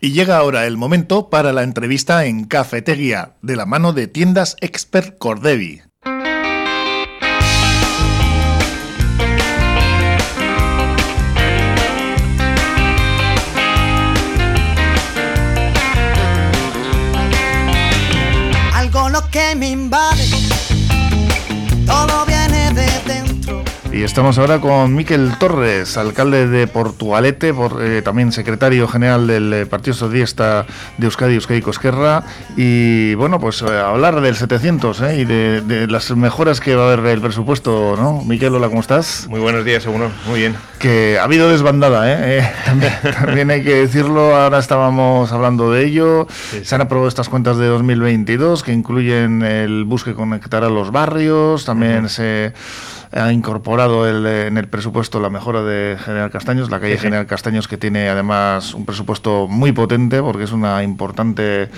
Y llega ahora el momento para la entrevista en Cafetería, de la mano de tiendas Expert Cordevi. Algo lo que me invade, Y estamos ahora con Miquel Torres, alcalde de Portugalete, por, eh, también secretario general del eh, Partido Socialista de Euskadi, Euskadi Cosquerra. Y bueno, pues eh, hablar del 700 y de, de las mejoras que va a haber el presupuesto, ¿no? Miquel, hola, ¿cómo estás? Muy buenos días, seguro. Muy bien. Que ha habido desbandada, ¿eh? También, también hay que decirlo, ahora estábamos hablando de ello. Sí. Se han aprobado estas cuentas de 2022 que incluyen el bus que conectará los barrios, también se ha incorporado el, eh, en el presupuesto la mejora de General Castaños, la calle Sí, sí. General Castaños que tiene además un presupuesto muy potente porque es una importante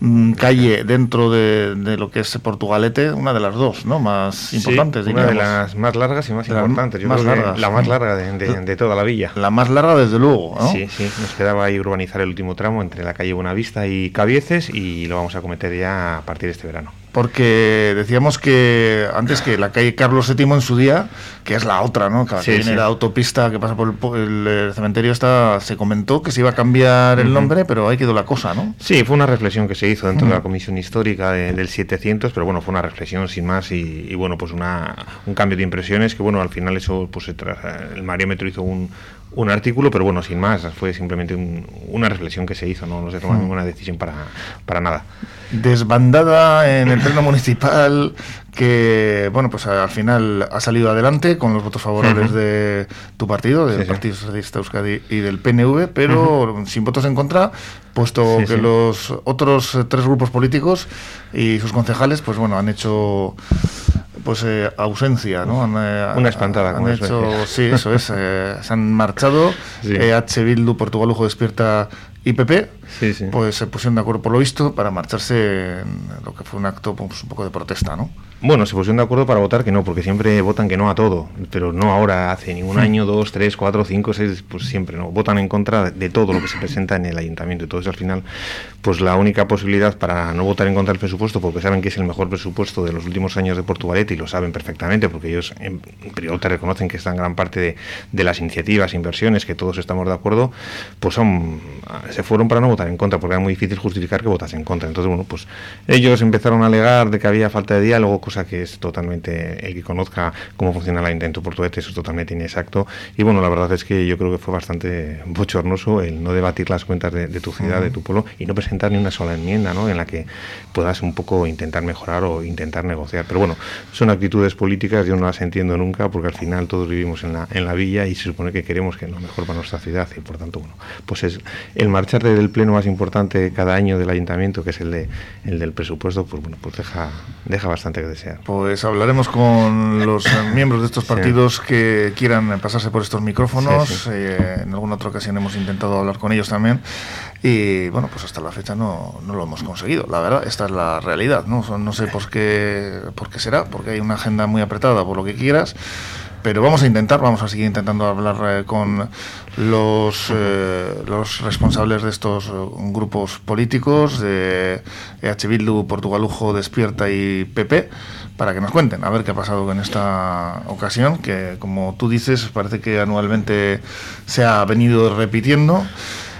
mm, calle dentro de, de lo que es Portugalete, una de las dos, ¿no? Más importantes, Sí, una de las más largas y más las importantes. Yo más creo que largas. la más larga de, de- de toda la villa. La más larga desde luego, ¿no? Sí, sí, nos quedaba ahí urbanizar el último tramo entre la calle Buenavista y Cabieces y lo vamos a cometer ya a partir de este verano. Porque decíamos que antes que la calle Carlos VII en su día, que es la otra, ¿no? Que Sí, viene sí. la autopista que pasa por el, eh, cementerio, está, se comentó que se iba a cambiar el nombre, pero ahí quedó la cosa, ¿no? Sí, fue una reflexión que se hizo dentro de la comisión histórica de- del 700, pero bueno, fue una reflexión sin más y, y, bueno, pues una, un cambio de impresiones que bueno, al final eso, pues el Mariómetro hizo un, un artículo, pero bueno, sin más, fue simplemente un- una reflexión que se hizo, no, no se tomó Mm. ninguna decisión para, para nada. Desbandada en el pleno municipal que, bueno, pues al final ha salido adelante con los votos favorables Ujú. de tu partido, del Sí, sí. Partido Socialista Euskadi y del PNV, pero sin votos en contra, puesto Sí, que los otros tres grupos políticos y sus concejales, pues bueno, han hecho pues eh, ausencia, ¿no? Han, eh, Una espantada, Han como se hecho, sí, eso es, eh, se han marchado, Sí. EH Bildu, Portugalujo Despierta y PP, Sí, sí. pues se pusieron de acuerdo por lo visto para marcharse en lo que fue un acto pues, un poco de protesta, ¿no? Bueno, se pusieron de acuerdo para votar que no, porque siempre votan que no a todo, pero no ahora, hace ningún Hmm. año, dos, tres, cuatro, cinco, seis, pues siempre no. Votan en contra de todo lo que se presenta en el ayuntamiento. Entonces, al final, pues la única posibilidad para no votar en contra del presupuesto, porque saben que es el mejor presupuesto de los últimos años de Portugalete y lo saben perfectamente, porque ellos en privado te reconocen que están gran parte de, de las iniciativas, inversiones, que todos estamos de acuerdo, pues son, se fueron para no votar en contra, porque era muy difícil justificar que votas en contra. Entonces, bueno, pues ellos empezaron a alegar de que había falta de diálogo, cosa que es totalmente, el que conozca cómo funciona el ayuntamiento portugués, eso es totalmente inexacto. Y bueno, la verdad es que yo creo que fue bastante bochornoso el no debatir las cuentas de, de tu ciudad, de tu pueblo, y no presentar ni una sola enmienda, ¿no? En la que puedas un poco intentar mejorar o intentar negociar. Pero bueno, son actitudes políticas, yo no las entiendo nunca, porque al final todos vivimos en la, en la villa y se supone que queremos que lo mejor para nuestra ciudad, y por tanto, bueno, pues es el marcharte del pleno más importante cada año del ayuntamiento, que es el de el del presupuesto, pues bueno, pues deja, deja bastante que desear. Pues hablaremos con los miembros de estos Sí. partidos que quieran pasarse por estos micrófonos. Sí, sí. Eh, en alguna otra ocasión hemos intentado hablar con ellos también. Y bueno, pues hasta la fecha no, no lo hemos conseguido. La verdad, esta es la realidad. No, no sé por qué, por qué será, porque hay una agenda muy apretada por lo que quieras. Pero vamos a intentar, vamos a seguir intentando hablar eh, con los, eh, los responsables de estos eh, grupos políticos, de EH Bildu, Portugalujo, Despierta y PP, para que nos cuenten a ver qué ha pasado en esta ocasión, que como tú dices, parece que anualmente se ha venido repitiendo.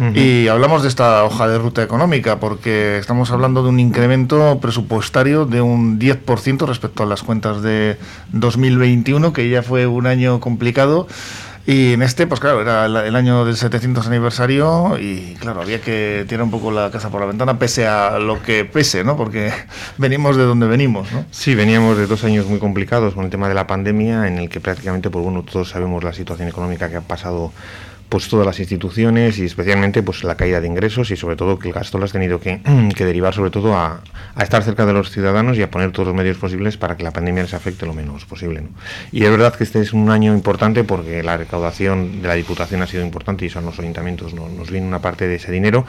Ujú. Y hablamos de esta hoja de ruta económica, porque estamos hablando de un incremento presupuestario de un 10% respecto a las cuentas de 2021, que ya fue un año complicado. Y en este, pues claro, era el, el año del 700 aniversario y claro, había que tirar un poco la casa por la ventana, pese a lo que pese, ¿no? Porque venimos de donde venimos, ¿no? Sí, veníamos de dos años muy complicados con el tema de la pandemia, en el que prácticamente, pues bueno, todos sabemos la situación económica que ha pasado pues todas las instituciones y especialmente pues la caída de ingresos y sobre todo que el gasto lo has tenido que, que derivar sobre todo a, a, estar cerca de los ciudadanos y a poner todos los medios posibles para que la pandemia les afecte lo menos posible. Y es verdad que este es un año importante porque la recaudación de la Diputación ha sido importante y son los ayuntamientos no, nos viene una parte de ese dinero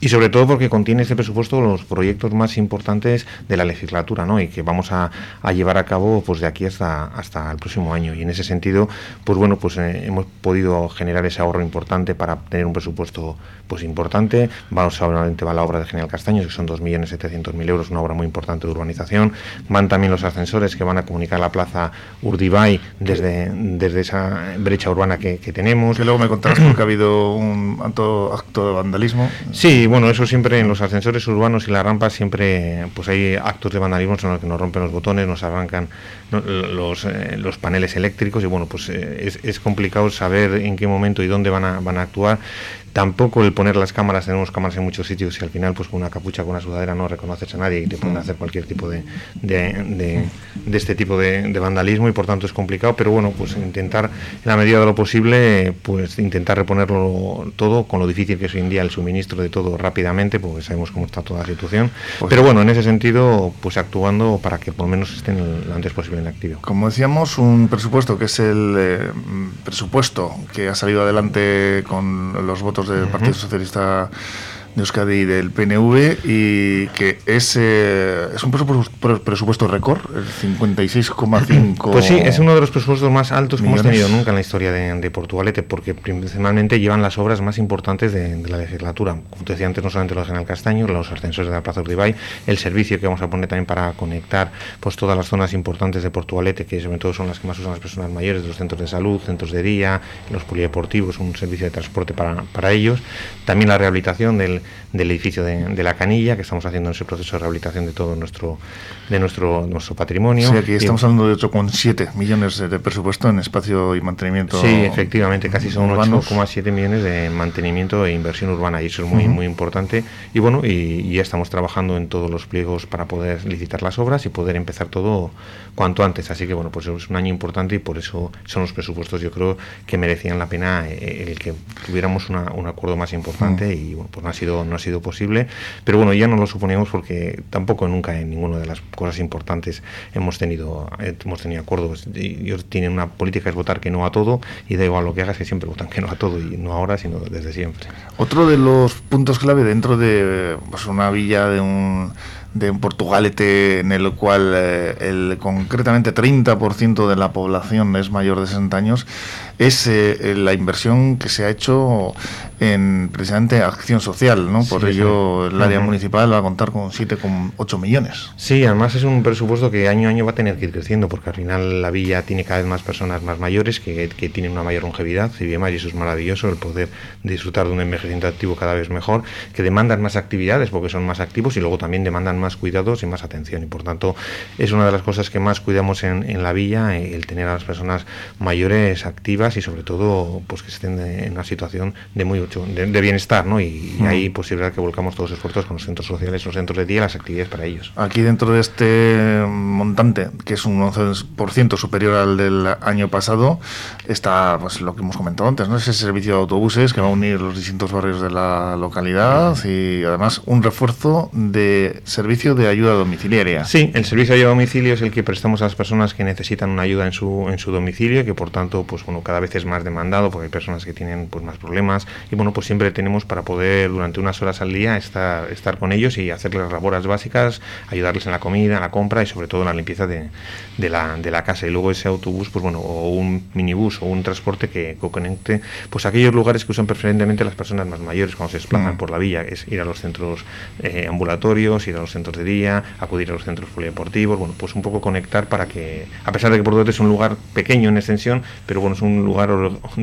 y sobre todo porque contiene este presupuesto los proyectos más importantes de la legislatura ¿no? y que vamos a, a, llevar a cabo pues de aquí hasta, hasta el próximo año y en ese sentido pues bueno pues eh, hemos podido generar ese ahorro importante para tener un presupuesto pues importante. Vamos, obviamente va la obra de General Castaños, que son 2.700.000 euros, una obra muy importante de urbanización. Van también los ascensores que van a comunicar la plaza Urdibay desde, desde esa brecha urbana que, tenemos. Que luego me contarás porque ha habido un acto, acto de vandalismo. Sí, bueno, eso siempre en los ascensores urbanos y las rampas siempre pues hay actos de vandalismo en los que nos rompen los botones, nos arrancan los, eh, los paneles eléctricos y bueno, pues eh, es, es, complicado saber en qué momento y dónde van a, van a actuar. Tampoco el poner las cámaras, tenemos cámaras en muchos sitios y al final pues con una capucha, con una sudadera no reconoces a nadie y te pueden hacer cualquier tipo de, de, de, este tipo de, vandalismo y por tanto es complicado, pero bueno, pues intentar en la medida de lo posible pues intentar reponerlo todo con lo difícil que es hoy en día el suministro de todo rápidamente, porque sabemos cómo está toda la situación, pues pero bueno, en ese sentido pues actuando para que por lo menos estén lo antes posible en activo. Como decíamos, un presupuesto que es el eh, presupuesto que ha salido adelante con los votos del Partido Socialista de Euskadi y del PNV y que es, eh, es un presupuesto, presupuesto récord, el 56,5 Pues sí, es uno de los presupuestos más altos que hemos tenido nunca en la historia de, de, Portugalete, porque principalmente llevan las obras más importantes de, la legislatura. Como te decía antes, no solamente los General Castaño, los ascensores de la Plaza Urdibay, el servicio que vamos a poner también para conectar pues todas las zonas importantes de Portugalete, que sobre todo son las que más usan las personas mayores, de los centros de salud, centros de día, los polideportivos, un servicio de transporte para, para ellos. También la rehabilitación del del edificio de, la Canilla, que estamos haciendo en ese proceso de rehabilitación de todo nuestro de nuestro nuestro patrimonio. Sí, aquí estamos hablando de 8,7 millones de presupuesto en espacio y mantenimiento. Sí, efectivamente, casi son 8,7 millones de mantenimiento e inversión urbana y eso es muy muy importante. Y bueno, y, ya estamos trabajando en todos los pliegos para poder licitar las obras y poder empezar todo cuanto antes. Así que bueno, pues es un año importante y por eso son los presupuestos yo creo que merecían la pena eh, el que tuviéramos un acuerdo más importante y bueno, pues no ha sido no ha sido posible, pero bueno, ya no lo suponíamos porque tampoco nunca en ninguna de las cosas importantes hemos tenido hemos tenido acuerdos. Ellos tienen una política es votar que no a todo y da igual lo que hagas que siempre votan que no a todo y no ahora sino desde siempre. Otro de los puntos clave dentro de pues, una villa de un de un Portugalete en el cual eh, el concretamente 30% de la población es mayor de 60 años es eh, la inversión que se ha hecho en precisamente acción social, ¿no? Por ello el área municipal va a contar con 7,8 millones. Sí, además es un presupuesto que año a año va a tener que ir creciendo porque al final la villa tiene cada vez más personas más mayores que, que tienen una mayor longevidad y demás y eso es maravilloso el poder disfrutar de un envejecimiento activo cada vez mejor, que demandan más actividades porque son más activos y luego también demandan más cuidados y más atención y por tanto es una de las cosas que más cuidamos en, en la villa el tener a las personas mayores activas y sobre todo pues que estén en una situación de muy de, bienestar ¿no? y, mm. ahí posibilidad que volcamos todos los esfuerzos con los centros sociales, los centros de día, las actividades para ellos. Aquí dentro de este montante, que es un 11% superior al del año pasado, está pues lo que hemos comentado antes, ¿no? ese servicio de autobuses que va a unir los distintos barrios de la localidad y además un refuerzo de servicio de ayuda domiciliaria. Sí, el servicio de ayuda a domicilio es el que prestamos a las personas que necesitan una ayuda en su, en su domicilio, que por tanto, pues bueno, cada cada vez es más demandado porque hay personas que tienen pues más problemas y bueno pues siempre tenemos para poder durante unas horas al día estar estar con ellos y hacerles las labores básicas ayudarles en la comida en la compra y sobre todo en la limpieza de, de, la, de la casa y luego ese autobús pues bueno o un minibús o un transporte que, conecte pues aquellos lugares que usan preferentemente las personas más mayores cuando se desplazan mm. por la villa es ir a los centros eh, ambulatorios ir a los centros de día acudir a los centros polideportivos bueno pues un poco conectar para que a pesar de que por es un lugar pequeño en extensión pero bueno es un lugar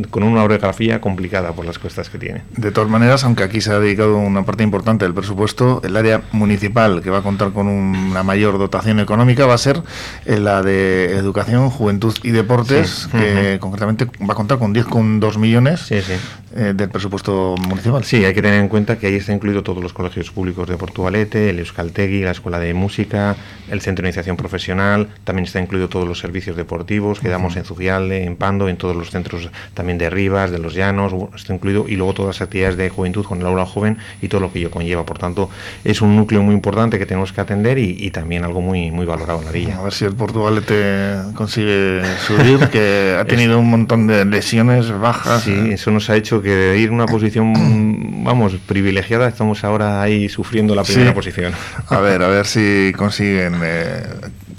con una orografía complicada por las cuestas que tiene. De todas maneras, aunque aquí se ha dedicado una parte importante del presupuesto, el área municipal que va a contar con una mayor dotación económica va a ser la de educación, juventud y deportes, que concretamente va a contar con 10,2 millones. Sí, sí. Eh, del presupuesto municipal. Sí, hay que tener en cuenta que ahí está incluido todos los colegios públicos de Portugalete, el Euskaltegui, la Escuela de Música, el Centro de Iniciación Profesional, también está incluido todos los servicios deportivos que damos en Zubialde, en Pando, en todos los centros también de Rivas, de los Llanos, está incluido, y luego todas las actividades de juventud con el aula joven y todo lo que ello conlleva. Por tanto, es un núcleo muy importante que tenemos que atender y, también algo muy, muy valorado en la villa. A ver si el Portugalete consigue subir, que ha tenido un montón de lesiones bajas. Sí, eso nos ha hecho que de ir una posición, vamos, privilegiada, estamos ahora ahí sufriendo la primera posición. A ver, a ver si consiguen eh,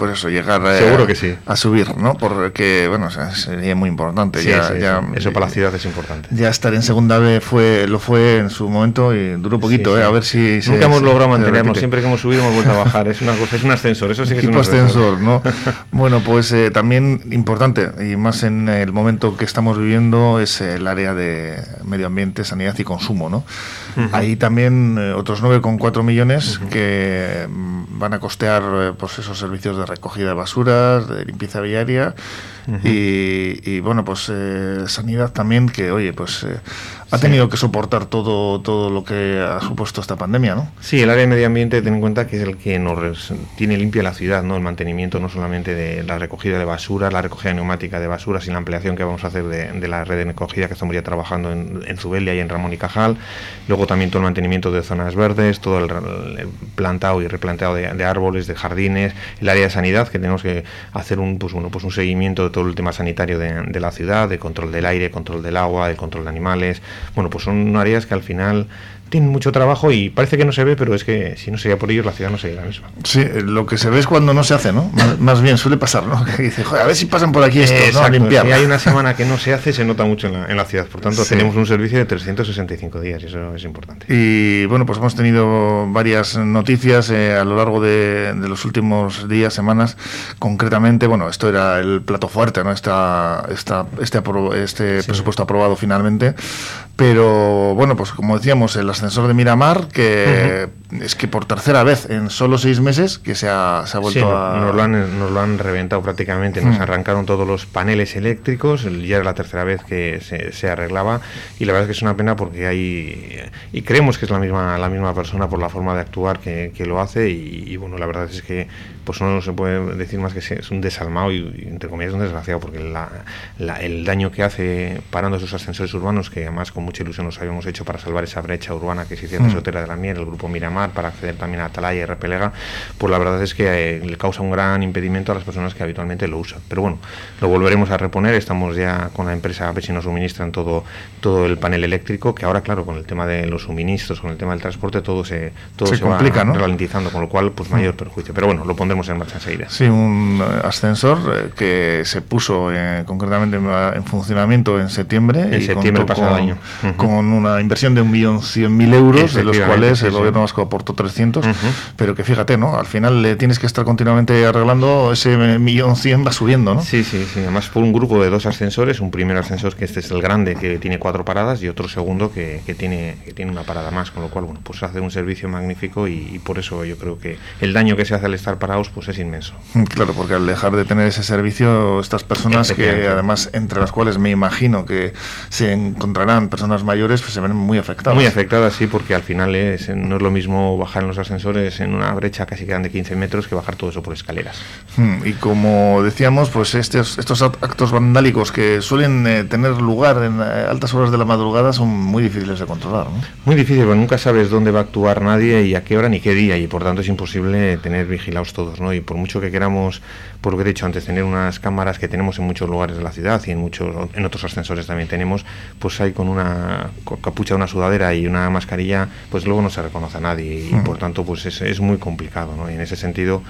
pues eso, llegar eh, Seguro que sí. a subir, ¿no? Porque, bueno, o sea, sería muy importante. Sí, ya, sí, ya-. Eso para la ciudad es importante. Ya estar en segunda B fue, lo fue en su momento y duró poquito, ¿eh? A ver si... se- Nunca hemos se- logrado mantenernos. Siempre que hemos subido hemos vuelto a bajar. Es una cosa, es un ascensor. Eso sí que es un ascensor. ascensor, ¿no? bueno, pues eh, también importante, y más en el momento que estamos viviendo, es el área de medio ambiente, sanidad y consumo, ¿no? Ahí también eh, otros 9,4 millones que mm, van a costear eh, pues esos servicios de recogida de basuras, de limpieza viaria y, y, bueno, pues eh, sanidad también que, oye, pues ha tenido que soportar todo, todo lo que ha supuesto esta pandemia, ¿no? Sí, el área de medio ambiente, ten en cuenta que es el que nos tiene limpia la ciudad, ¿no? El mantenimiento no solamente de la recogida de basura, la recogida neumática de basuras y la ampliación que vamos a hacer de, de la red de recogida que estamos ya trabajando en, en Zubelia y en Ramón y Cajal. Luego también todo el mantenimiento de zonas verdes, todo el, el plantado y replanteado de, de árboles, de jardines, el área de sanidad, que tenemos que hacer un, pues, bueno, pues un seguimiento de todo el tema sanitario de, de la ciudad, de control del aire, control del agua, de control de animales. Bueno, pues son áreas que al final tienen mucho trabajo y parece que no se ve, pero es que si no sería por ellos la ciudad no sería la misma. Sí, eh, lo que se ve es cuando no se hace, ¿no? Más, más bien suele pasar, ¿no? Que dice, joder, a ver si pasan por aquí estos, ¿no? A Exacto, limpiar. si hay una semana que no se hace, se nota mucho en la, en la ciudad. Por tanto, Sí. tenemos un servicio de 365 días y eso es importante. Y bueno, pues hemos tenido varias noticias eh, a lo largo de, de los últimos días, semanas. Concretamente, bueno, esto era el plato fuerte, ¿no? Esta, esta, este este presupuesto aprobado finalmente. Pero bueno, pues como decíamos, el ascensor de Miramar, que es que por tercera vez en solo seis meses que se ha, se ha vuelto Sí, a. nos, lo han, nos lo han reventado prácticamente, nos Mm. arrancaron todos los paneles eléctricos, el- ya era la tercera vez que se, se arreglaba y la verdad es que es una pena porque hay, y creemos que es la misma, la misma persona por la forma de actuar que, que lo hace y, y, bueno, la verdad es que pues no se puede decir más que es un desalmado y, y, entre comillas un desgraciado porque la- la- el daño que hace parando esos ascensores urbanos que además con mucha ilusión nos habíamos hecho para salvar esa brecha urbana que se hiciera en Mm. Sotera de la Miel, el grupo Miramar, para acceder también a Atalaya y Repelega, pues la verdad es que eh, le causa un gran impedimento a las personas que habitualmente lo usan. Pero bueno, lo volveremos a reponer, estamos ya con la empresa a ver si nos suministran todo, todo el panel eléctrico, que ahora claro, con el tema de los suministros, con el tema del transporte, todo se, todo Se se, va complica, ¿no? ralentizando, con lo cual pues mayor perjuicio. Pero bueno, lo pondremos en marcha enseguida. Sí, un eh, ascensor eh, que se puso eh, concretamente en, en funcionamiento en septiembre. En septiembre pasado con, año. Con una inversión de 1.100.000 euros, de los cuales el gobierno vasco aportó 300. Ujú. Pero que fíjate, ¿no? Al final le tienes que estar continuamente arreglando, ese 1.100.000 va subiendo, ¿no? Sí, sí, sí. Además por un grupo de dos ascensores, un primer ascensor que este es el grande que tiene cuatro paradas y otro segundo que, que tiene que tiene una parada más, con lo cual bueno, pues hace un servicio magnífico y, y por eso yo creo que el daño que se hace al estar parados pues es inmenso. Claro, porque al dejar de tener ese servicio, estas personas que además, entre las cuales me imagino que se encontrarán personas mayores, pues se ven muy afectadas. Muy afectada, sí, porque al final es, no es lo mismo bajar en los ascensores en una brecha casi grande de 15 metros que bajar todo eso por escaleras. Mm, Y como decíamos, pues estos, estos act- actos vandálicos que suelen eh, tener lugar en eh, altas horas de la madrugada son muy difíciles de controlar. ¿no? Muy difícil, porque nunca sabes dónde va a actuar nadie y a qué hora ni qué día, y por tanto es imposible tener vigilados todos, ¿no? Y por mucho que queramos, por lo que he dicho antes, tener unas cámaras que tenemos en muchos lugares de la ciudad y en muchos en otros ascensores también tenemos, pues hay con una capucha, una sudadera y una mascarilla, pues luego no se reconoce a nadie y Ujú. por tanto pues es, es muy complicado, ¿no? Y en ese sentido,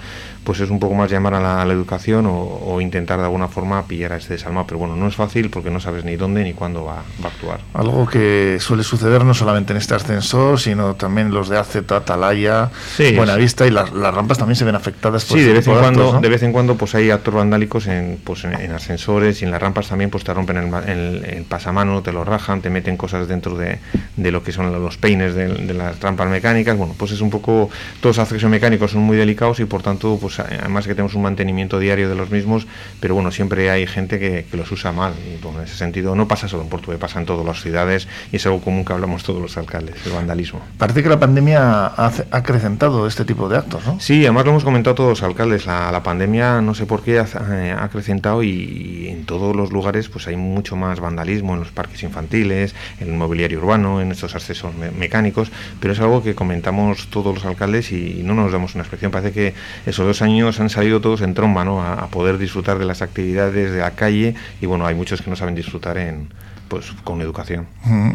pues es un poco más llamar a la, a la educación o, o intentar de alguna forma pillar a este desalmado, pero bueno, no es fácil porque no sabes ni dónde ni cuándo va, va a actuar. Algo que suele suceder no solamente en este ascensor, sino también los de AZ, Atalaya, Sí, Buenavista y las, las rampas también se ven afectadas por Sí, este de vez tipo en cuando, actos, ¿no? de vez en cuando, pues hay actos vandálicos en, pues en, en ascensores y en las rampas también, pues te rompen el- el pasamano, te lo rajan, te meten cosas dentro de, de lo que son los peines de, de las rampas mecánicas. Bueno, pues es un poco, todos los accesos mecánicos son muy delicados y por tanto, pues además que tenemos un mantenimiento diario de los mismos, pero bueno, siempre hay gente que, que los usa mal y bueno, en ese sentido no pasa solo en Portugal, pasa en todas las ciudades y es algo común que hablamos todos los alcaldes, el vandalismo. Parece que la pandemia ha acrecentado este tipo de actos, ¿no? Sí, además lo hemos comentado todos los alcaldes, la, la pandemia no sé por qué ha, eh, ha acrecentado y, y en todos los lugares pues hay mucho más vandalismo en los parques infantiles, en el mobiliario urbano, en estos accesos me- mecánicos, pero es algo que comentamos todos los alcaldes y, no nos damos una expresión. Parece que esos dos años han salido todos en tromba, ¿no? A poder disfrutar de las actividades de la calle y bueno, hay muchos que no saben disfrutar en, pues con educación.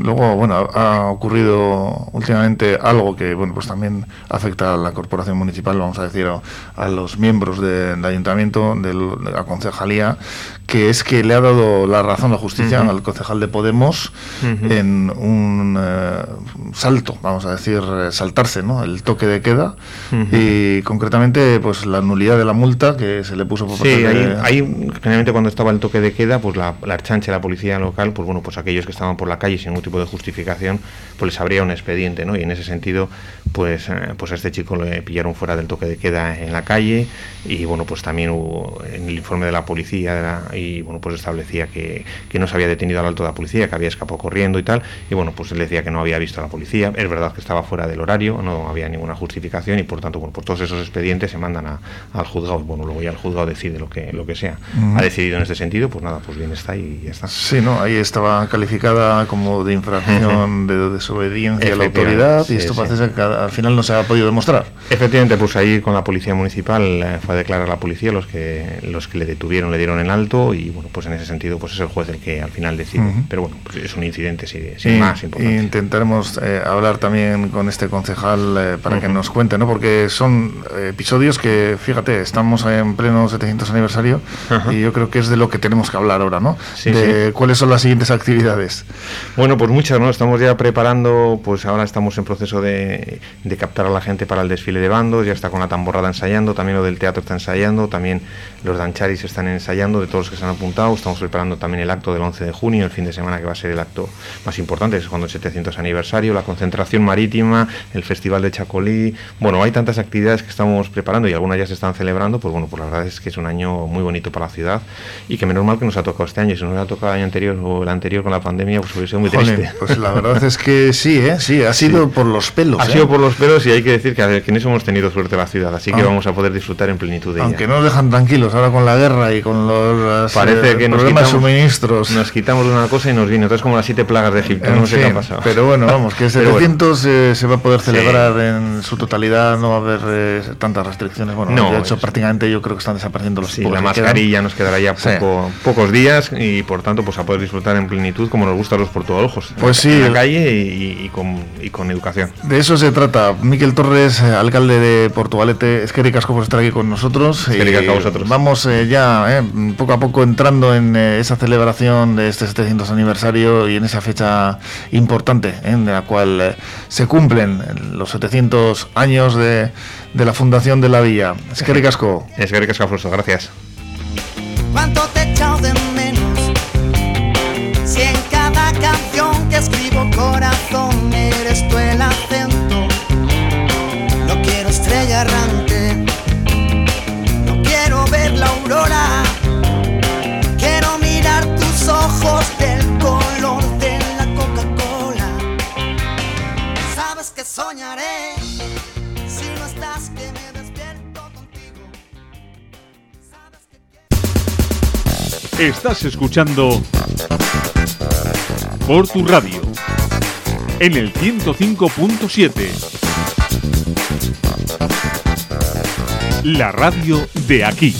Luego, bueno, ha ocurrido últimamente algo que, bueno, pues también afecta a la corporación municipal, vamos a decir, a, los miembros del ayuntamiento, de la concejalía, que es que le ha dado la razón la justicia al concejal de Podemos en un eh, salto, vamos a decir, eh, saltarse, ¿no? El toque de queda y concretamente, pues la nulidad de la multa que se le puso por sí, ahí, generalmente cuando estaba el toque de queda, pues la, la la policía local, pues bueno, pues aquellos que estaban por la calle sin ningún tipo de justificación, pues les habría un expediente, ¿no? Y en ese sentido, pues, eh, pues a este chico le pillaron fuera del toque de queda en la calle y bueno, pues también hubo en el informe de la policía y bueno, pues establecía que, que no se había detenido al alto de la policía, que había escapado corriendo y tal, y bueno, pues él decía que no había visto a la policía, es verdad que estaba fuera del horario, no había ninguna justificación y por tanto, bueno, por todos esos expedientes se mandan al juzgado, bueno, luego ya el juzgado decide lo que, lo que sea. Ha decidido en este sentido, pues nada, pues bien está y ya está. Sí, no, ahí estaba calificada como de infracción de desobediencia a la autoridad y esto parece que al final no se ha podido demostrar. Efectivamente, pues ahí con la policía municipal eh, fue a declarar a la policía los que los que le detuvieron le dieron en alto y bueno, pues en ese sentido pues es el juez el que al final decide. Pero bueno, pues es un incidente sin, más importante. Intentaremos eh, hablar también con este concejal eh, para que nos cuente, ¿no? Porque son episodios que, fíjate, estamos en pleno 700 aniversario y yo creo que es de lo que tenemos que hablar ahora, ¿no? de cuáles son las siguientes actividades. Bueno, pues muchas, ¿no? Estamos ya preparando, pues ahora estamos en proceso de, captar a la gente para el desfile de bandos, ya está con la tamborrada ensayando, también lo del teatro está ensayando, también los dancharis están ensayando, de todos los que se han apuntado, estamos preparando también el acto del 11 de junio, el fin de semana que va a ser el acto más importante, es cuando el 700 aniversario, la concentración marítima, el festival de Chacolí, bueno, hay tantas actividades que estamos preparando y algunas ya se están celebrando, pues bueno, pues la verdad es que es un año muy bonito para la ciudad y que menos mal que nos ha tocado este año, si nos ha tocado el año anterior o el anterior con la pandemia, pues hubiese sido muy triste. Pues la verdad es que sí, ¿eh? sí, ha sido por los pelos. Ha ¿eh? sido por los pelos y hay que decir que, a ver, que en eso hemos tenido suerte la ciudad, así que ah. vamos a poder disfrutar en plenitud de Aunque no nos dejan tranquilos ahora con la guerra y con los Parece eh, que nos quitamos, suministros. Nos quitamos una cosa y nos vino. Entonces, como las siete plagas de Egipto, no sé qué ha pasado. Pero bueno, vamos, que el 700 eh, se va a poder celebrar en su totalidad, no va a haber eh, tantas restricciones. Bueno, no, de hecho, prácticamente yo creo que están desapareciendo los sí, La mascarilla nos quedará ya poco, pocos días y por tanto, pues a poder disfrutar en plenitud como nos gusta a los portugalojos. Pues sí. En la calle y, con, y, con, educación. De eso se trata. Miquel Torres, alcalde de Portugalete, es que ricasco por estar aquí con nosotros. Es a vosotros. Vamos ya, poco a poco entrando en eh, esa celebración de este 700 aniversario y en esa fecha importante en la cual eh, se cumplen los 700 años de, de la fundación de la villa. Es que ricasco. Es que ricasco, gracias. ¿Cuánto te escribo corazón eres tú el acento. No quiero estrella errante, no quiero ver la aurora. ojos del color de la Coca-Cola. Sabes que soñaré si no estás que me despierto contigo. Sabes que... Estás escuchando por tu radio en el 105.7. La radio de aquí.